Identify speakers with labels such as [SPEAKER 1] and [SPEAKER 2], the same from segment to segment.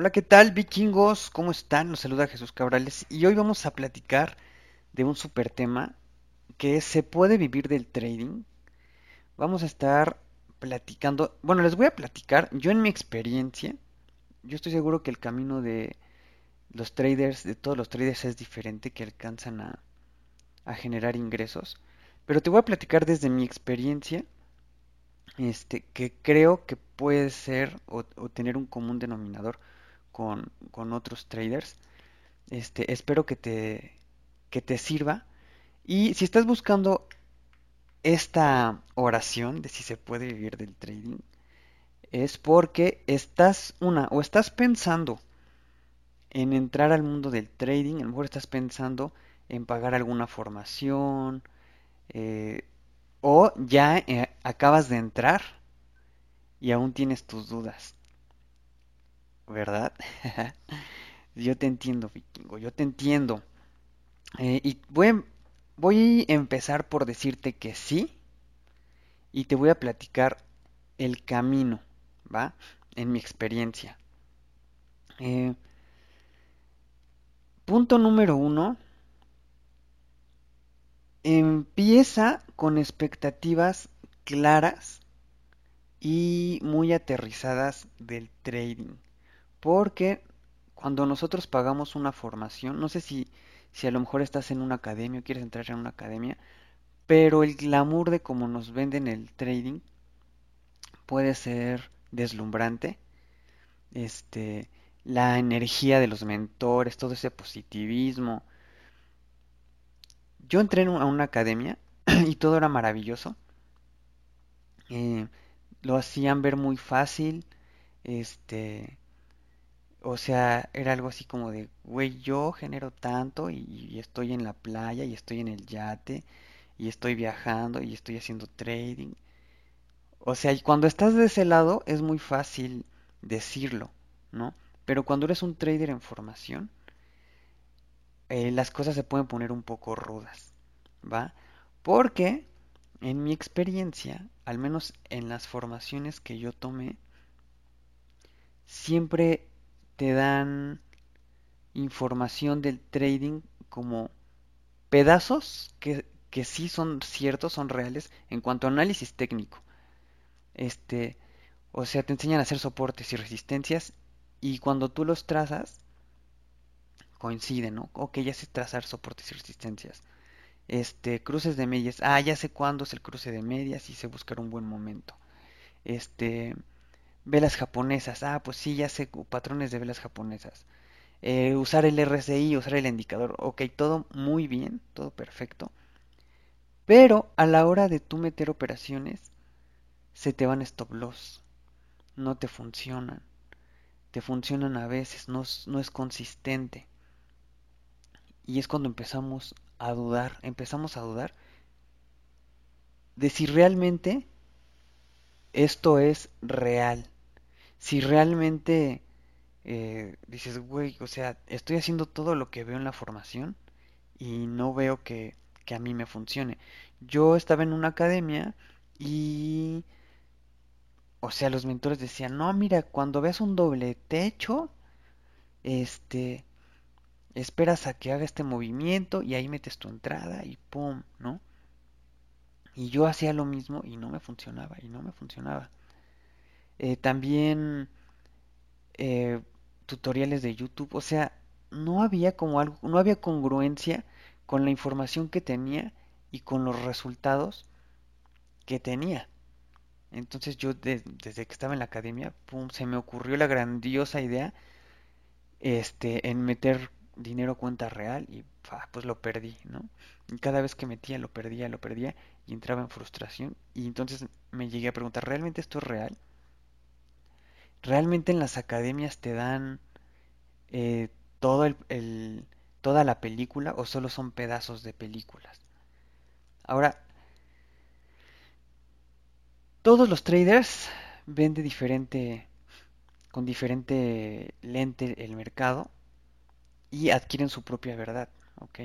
[SPEAKER 1] Hola, ¿qué tal vikingos? ¿Cómo están? Los saluda Jesús Cabrales y hoy vamos a platicar de un super tema que es ¿se puede vivir del trading? Vamos a estar platicando, bueno, les voy a platicar, yo en mi experiencia, yo estoy seguro que el camino de los traders, de todos los traders es diferente, que alcanzan a, a generar ingresos, pero te voy a platicar desde mi experiencia este, que creo que puede ser o, o tener un común denominador con, otros traders. Este, espero que te, que te sirva. Y si estás buscando esta oración de si se puede vivir del trading, es porque estás una o estás pensando en entrar al mundo del trading, a lo mejor estás pensando en pagar alguna formación, eh, o ya eh, acabas de entrar y aún tienes tus dudas. ¿Verdad? yo te entiendo, vikingo, yo te entiendo. Eh, y voy voy a empezar por decirte que sí. Y te voy a platicar el camino, ¿va? En mi experiencia. Eh, punto número uno Empieza con expectativas claras y muy aterrizadas del trading. Porque cuando nosotros pagamos una formación, no sé si, si a lo mejor estás en una academia o quieres entrar en una academia, pero el glamour de cómo nos venden el trading puede ser deslumbrante. Este, la energía de los mentores, todo ese positivismo, yo entré a una academia y todo era maravilloso. Eh, lo hacían ver muy fácil. Este, o sea, era algo así como de, güey, yo genero tanto y, estoy en la playa y estoy en el yate y estoy viajando y estoy haciendo trading. O sea, y cuando estás de ese lado es muy fácil decirlo, ¿no? Pero cuando eres un trader en formación, eh, las cosas se pueden poner un poco rudas, ¿va? Porque en mi experiencia, al menos en las formaciones que yo tomé, siempre te dan información del trading como pedazos que, que sí son ciertos, son reales en cuanto a análisis técnico. Este, o sea, te enseñan a hacer soportes y resistencias y cuando tú los trazas, coinciden, ¿no? Ok, ya sé trazar soportes y resistencias. Este, cruces de medias. Ah, ya sé cuándo es el cruce de medias y sé buscar un buen momento. Este, velas japonesas. Ah, pues sí, ya sé patrones de velas japonesas. Eh, usar el RSI, usar el indicador. Ok, todo muy bien, todo perfecto. Pero a la hora de tú meter operaciones, se te van stop loss. No te funcionan. Te funcionan a veces, no, no es consistente. Y es cuando empezamos a dudar, empezamos a dudar de si realmente esto es real. Si realmente eh, dices, güey, o sea, estoy haciendo todo lo que veo en la formación y no veo que, que a mí me funcione. Yo estaba en una academia y... O sea, los mentores decían, no, mira, cuando ves un doble techo, este, esperas a que haga este movimiento y ahí metes tu entrada y pum, ¿no? Y yo hacía lo mismo y no me funcionaba, y no me funcionaba. Eh, también eh, tutoriales de YouTube, o sea, no había como algo, no había congruencia con la información que tenía y con los resultados que tenía. Entonces yo desde que estaba en la academia, pum, se me ocurrió la grandiosa idea este en meter dinero cuenta real y pues lo perdí, ¿no? Y cada vez que metía lo perdía, lo perdía y entraba en frustración y entonces me llegué a preguntar, ¿realmente esto es real? ¿Realmente en las academias te dan eh, todo el, toda la película o solo son pedazos de películas? Ahora, todos los traders ven de diferente, con diferente lente el mercado y adquieren su propia verdad, ¿ok?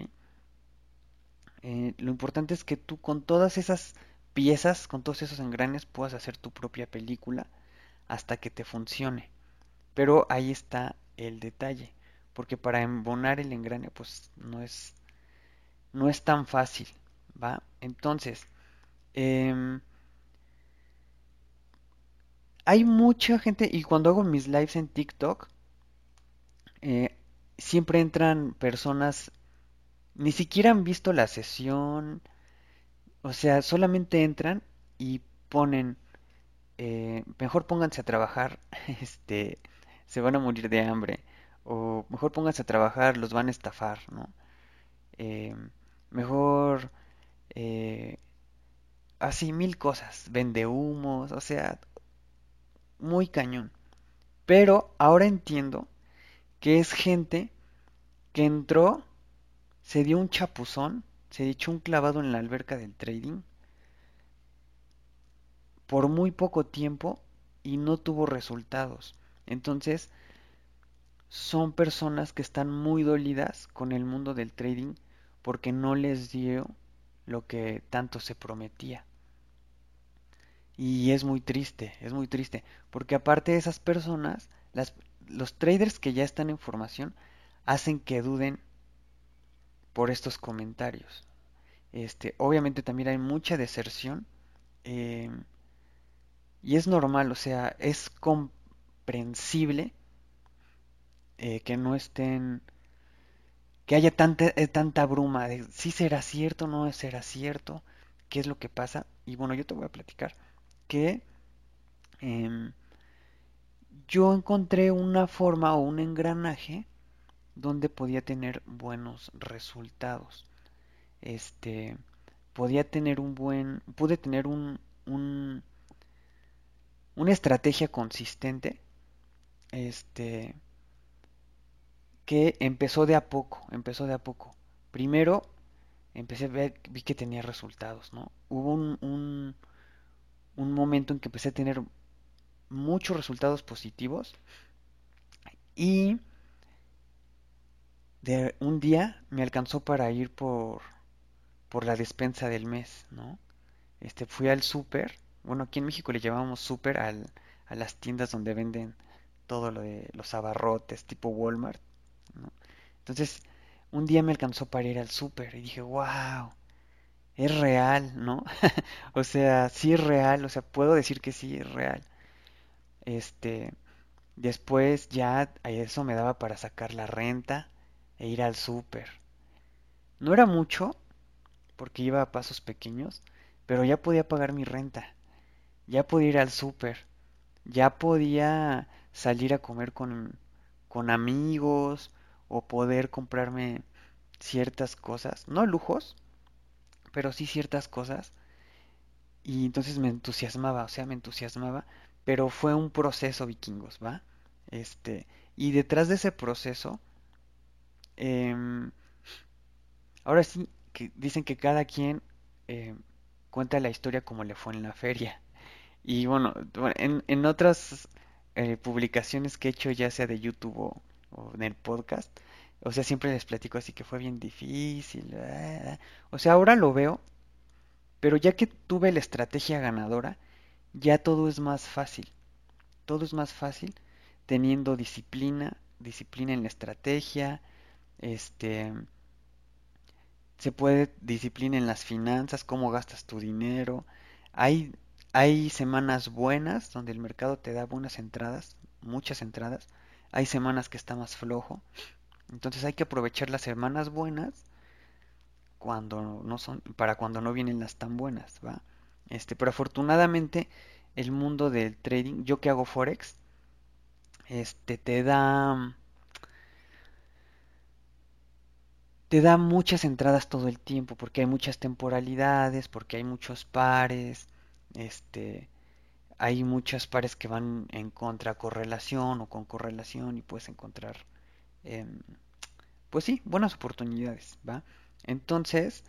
[SPEAKER 1] Eh, lo importante es que tú con todas esas piezas, con todos esos engranes, puedas hacer tu propia película hasta que te funcione. Pero ahí está el detalle, porque para embonar el engrane pues no es no es tan fácil, ¿va? Entonces, em, hay mucha gente, y cuando hago mis lives en TikTok, eh, siempre entran personas, ni siquiera han visto la sesión, o sea, solamente entran y ponen, eh, mejor pónganse a trabajar, este, se van a morir de hambre, o mejor pónganse a trabajar, los van a estafar, ¿no? Eh, mejor, eh, así mil cosas, vende humos, o sea, muy cañón. Pero ahora entiendo que es gente que entró, se dio un chapuzón, se echó un clavado en la alberca del trading por muy poco tiempo y no tuvo resultados. Entonces, son personas que están muy dolidas con el mundo del trading porque no les dio lo que tanto se prometía. Y es muy triste, es muy triste, porque aparte de esas personas, las, los traders que ya están en formación hacen que duden por estos comentarios. Este, obviamente también hay mucha deserción eh, y es normal, o sea, es comprensible eh, que no estén, que haya tanta, eh, tanta bruma de si será cierto, no será cierto, qué es lo que pasa. Y bueno, yo te voy a platicar que em, yo encontré una forma o un engranaje donde podía tener buenos resultados. Este, podía tener un buen, pude tener un, un una estrategia consistente, este, que empezó de a poco, empezó de a poco. Primero empecé a ver, vi que tenía resultados, ¿no? Hubo un, un, un momento en que empecé a tener muchos resultados positivos y de un día me alcanzó para ir por, por la despensa del mes, ¿no? Este, fui al súper, bueno, aquí en México le llamamos súper a las tiendas donde venden todo lo de los abarrotes, tipo Walmart, ¿no? Entonces, un día me alcanzó para ir al súper y dije, wow, es real, ¿no? o sea, sí es real, o sea, puedo decir que sí es real. Este, después ya eso me daba para sacar la renta e ir al súper. No era mucho, porque iba a pasos pequeños, pero ya podía pagar mi renta. Ya podía ir al súper. Ya podía salir a comer con, con amigos o poder comprarme ciertas cosas, no lujos, pero sí ciertas cosas. Y entonces me entusiasmaba, o sea, me entusiasmaba, pero fue un proceso vikingos, ¿va? Este, y detrás de ese proceso, em, ahora sí, que dicen que cada quien em, cuenta la historia como le fue en la feria. Y bueno, en, en otras eh, publicaciones que he hecho, ya sea de YouTube o, o en el podcast, o sea, siempre les platico así que fue bien difícil. O sea, ahora lo veo, pero ya que tuve la estrategia ganadora, ya todo es más fácil. Todo es más fácil teniendo disciplina, disciplina en la estrategia, este se puede disciplina en las finanzas, cómo gastas tu dinero. Hay hay semanas buenas donde el mercado te da buenas entradas, muchas entradas. Hay semanas que está más flojo. Entonces hay que aprovechar las semanas buenas cuando no son para cuando no vienen las tan buenas, ¿va? Este, pero afortunadamente el mundo del trading, yo que hago forex, este te da te da muchas entradas todo el tiempo porque hay muchas temporalidades, porque hay muchos pares, este hay muchas pares que van en contra correlación o con correlación y puedes encontrar em, pues sí, buenas oportunidades, ¿va? Entonces,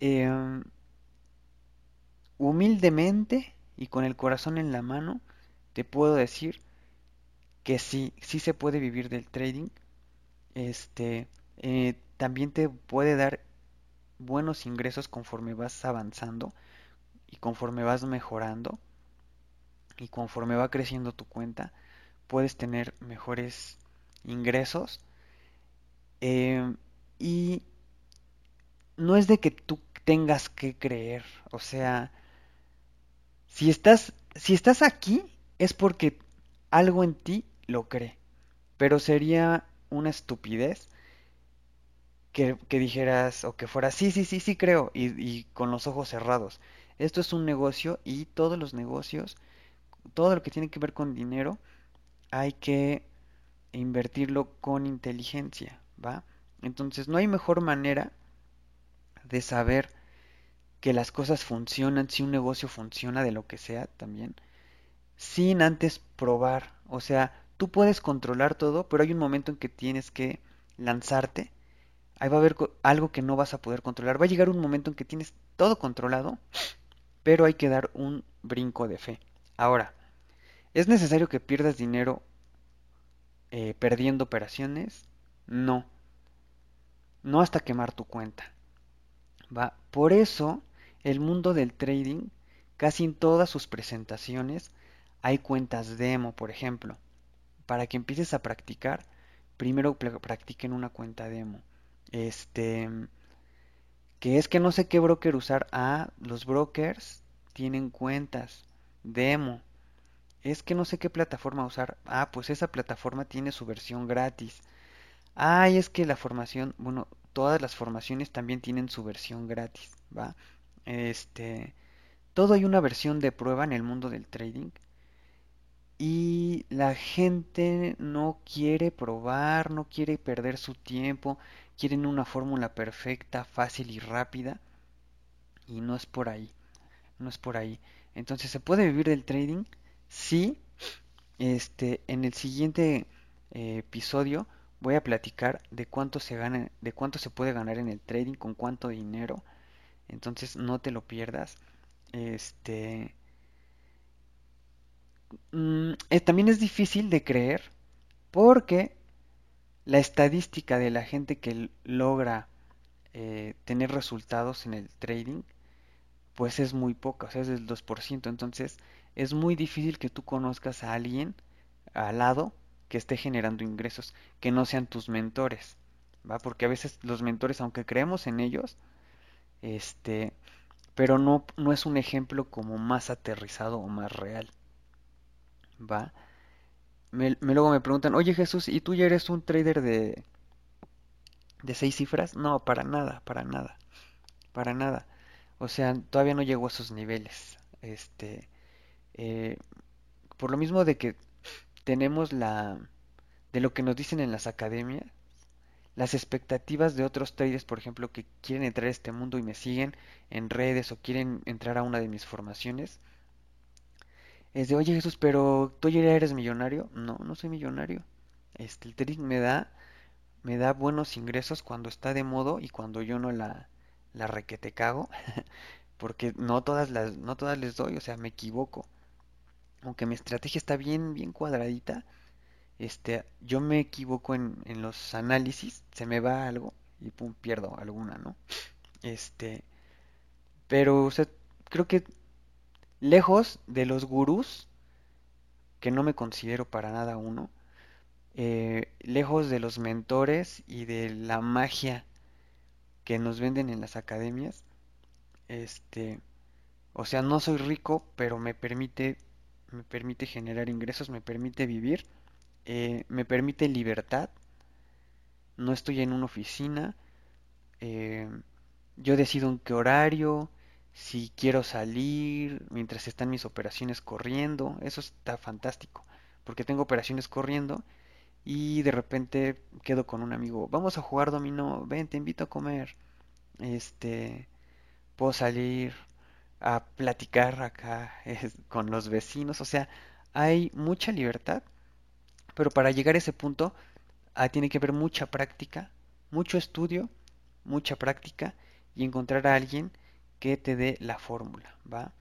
[SPEAKER 1] em, humildemente y con el corazón en la mano, te puedo decir que sí, sí se puede vivir del trading. Este, eh, también te puede dar buenos ingresos conforme vas avanzando y conforme vas mejorando y conforme va creciendo tu cuenta, puedes tener mejores ingresos. Eh, y no es de que tú tengas que creer, o sea, si estás, si estás aquí es porque algo en ti lo cree, pero sería una estupidez que, dijeras o que fuera, sí, sí, sí, sí creo, y, y con los ojos cerrados. Esto es un negocio y todos los negocios, todo lo que tiene que ver con dinero, hay que invertirlo con inteligencia, ¿va? Entonces no hay mejor manera de saber que las cosas funcionan, si un negocio funciona de lo que sea también, sin antes probar. O sea, tú puedes controlar todo, pero hay un momento en que tienes que lanzarte. Ahí va a haber algo que no vas a poder controlar. Va a llegar un momento en que tienes todo controlado, pero hay que dar un brinco de fe. Ahora, ¿es necesario que pierdas dinero eh, perdiendo operaciones? No. No hasta quemar tu cuenta. ¿Va? Por eso, el mundo del trading, casi en todas sus presentaciones, hay cuentas demo, por ejemplo. Para que empieces a practicar, primero practiquen una cuenta demo. Este, que es que no sé qué broker usar. Ah, los brokers tienen cuentas demo. Es que no sé qué plataforma usar. Ah, pues esa plataforma tiene su versión gratis. Ah, es que la formación, bueno, todas las formaciones también tienen su versión gratis, ¿va? Este, todo hay una versión de prueba en el mundo del trading y la gente no quiere probar, no quiere perder su tiempo, quieren una fórmula perfecta, fácil y rápida y no es por ahí, no es por ahí. Entonces, ¿se puede vivir del trading? Sí. Este, en el siguiente eh, episodio voy a platicar de cuánto se gana, de cuánto se puede ganar en el trading, con cuánto dinero. Entonces no te lo pierdas. Este mm, eh, también es difícil de creer porque la estadística de la gente que logra eh, tener resultados en el trading pues es muy poca, o sea, es del 2%. Entonces es muy difícil que tú conozcas a alguien al lado que esté generando ingresos, que no sean tus mentores, ¿va? Porque a veces los mentores, aunque creemos en ellos, este, pero no, no es un ejemplo como más aterrizado o más real, ¿va? Me, luego me preguntan, oye Jesús, ¿y tú ya eres un trader de, de seis cifras? No, para nada, para nada, para nada. O sea, todavía no llego a esos niveles. Este, eh, por lo mismo de que tenemos la de lo que nos dicen en las academias, las expectativas de otros traders, por ejemplo, que quieren entrar a este mundo y me siguen en redes o quieren entrar a una de mis formaciones, es de, oye Jesús, pero tú ya eres millonario. No, no soy millonario. Este, el trading me da, me da buenos ingresos cuando está de modo y cuando yo no la, la requete cago, porque no todas las, no todas les doy, o sea, me equivoco aunque mi estrategia está bien, bien cuadradita, este, yo me equivoco en, en los análisis, se me va algo y pum, pierdo alguna, ¿no? Este, pero, o sea, creo que lejos de los gurús, que no me considero para nada uno, eh, lejos de los mentores y de la magia que nos venden en las academias, este, o sea, no soy rico, pero me permite me permite generar ingresos, me permite vivir, eh, me permite libertad, no estoy en una oficina, eh, yo decido en qué horario, si quiero salir, mientras están mis operaciones corriendo, eso está fantástico, porque tengo operaciones corriendo y de repente quedo con un amigo, vamos a jugar dominó, ven, te invito a comer, este, puedo salir, a platicar acá con los vecinos. O sea, hay mucha libertad, pero para llegar a ese punto ah, tiene que haber mucha práctica, mucho estudio, mucha práctica y encontrar a alguien que te dé la fórmula, ¿va?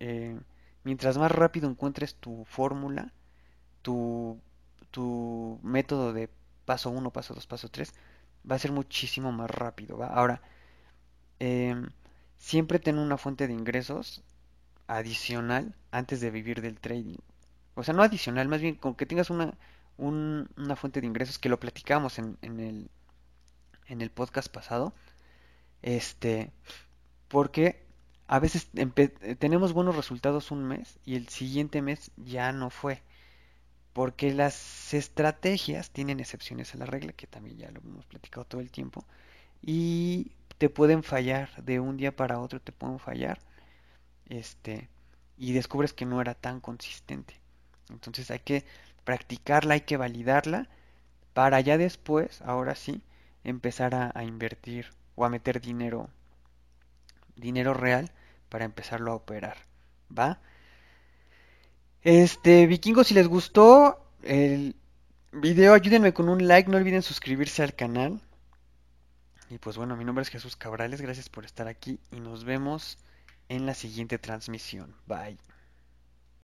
[SPEAKER 1] Eh, mientras más rápido encuentres tu fórmula, tu, tu método de paso 1, paso 2, paso 3, va a ser muchísimo más rápido, ¿va? Ahora, eh, siempre ten una fuente de ingresos adicional antes de vivir del trading. O sea, no adicional, más bien con que tengas una, una fuente de ingresos que lo platicamos en, en, el, en el podcast pasado. Este, porque a veces tenemos buenos resultados un mes y el siguiente mes ya no fue. Porque las estrategias tienen excepciones a la regla, que también ya lo hemos platicado todo el tiempo, y te pueden fallar de un día para otro, te pueden fallar, este, y descubres que no era tan consistente. Entonces hay que practicarla, hay que validarla, para ya después, ahora sí, empezar a, invertir o a meter dinero, dinero real para empezarlo a operar, ¿va? Este, vikingos, si les gustó el video, ayúdenme con un like, no olviden suscribirse al canal. Y pues bueno, mi nombre es Jesús Cabrales, gracias por estar aquí y nos vemos en la siguiente transmisión. Bye.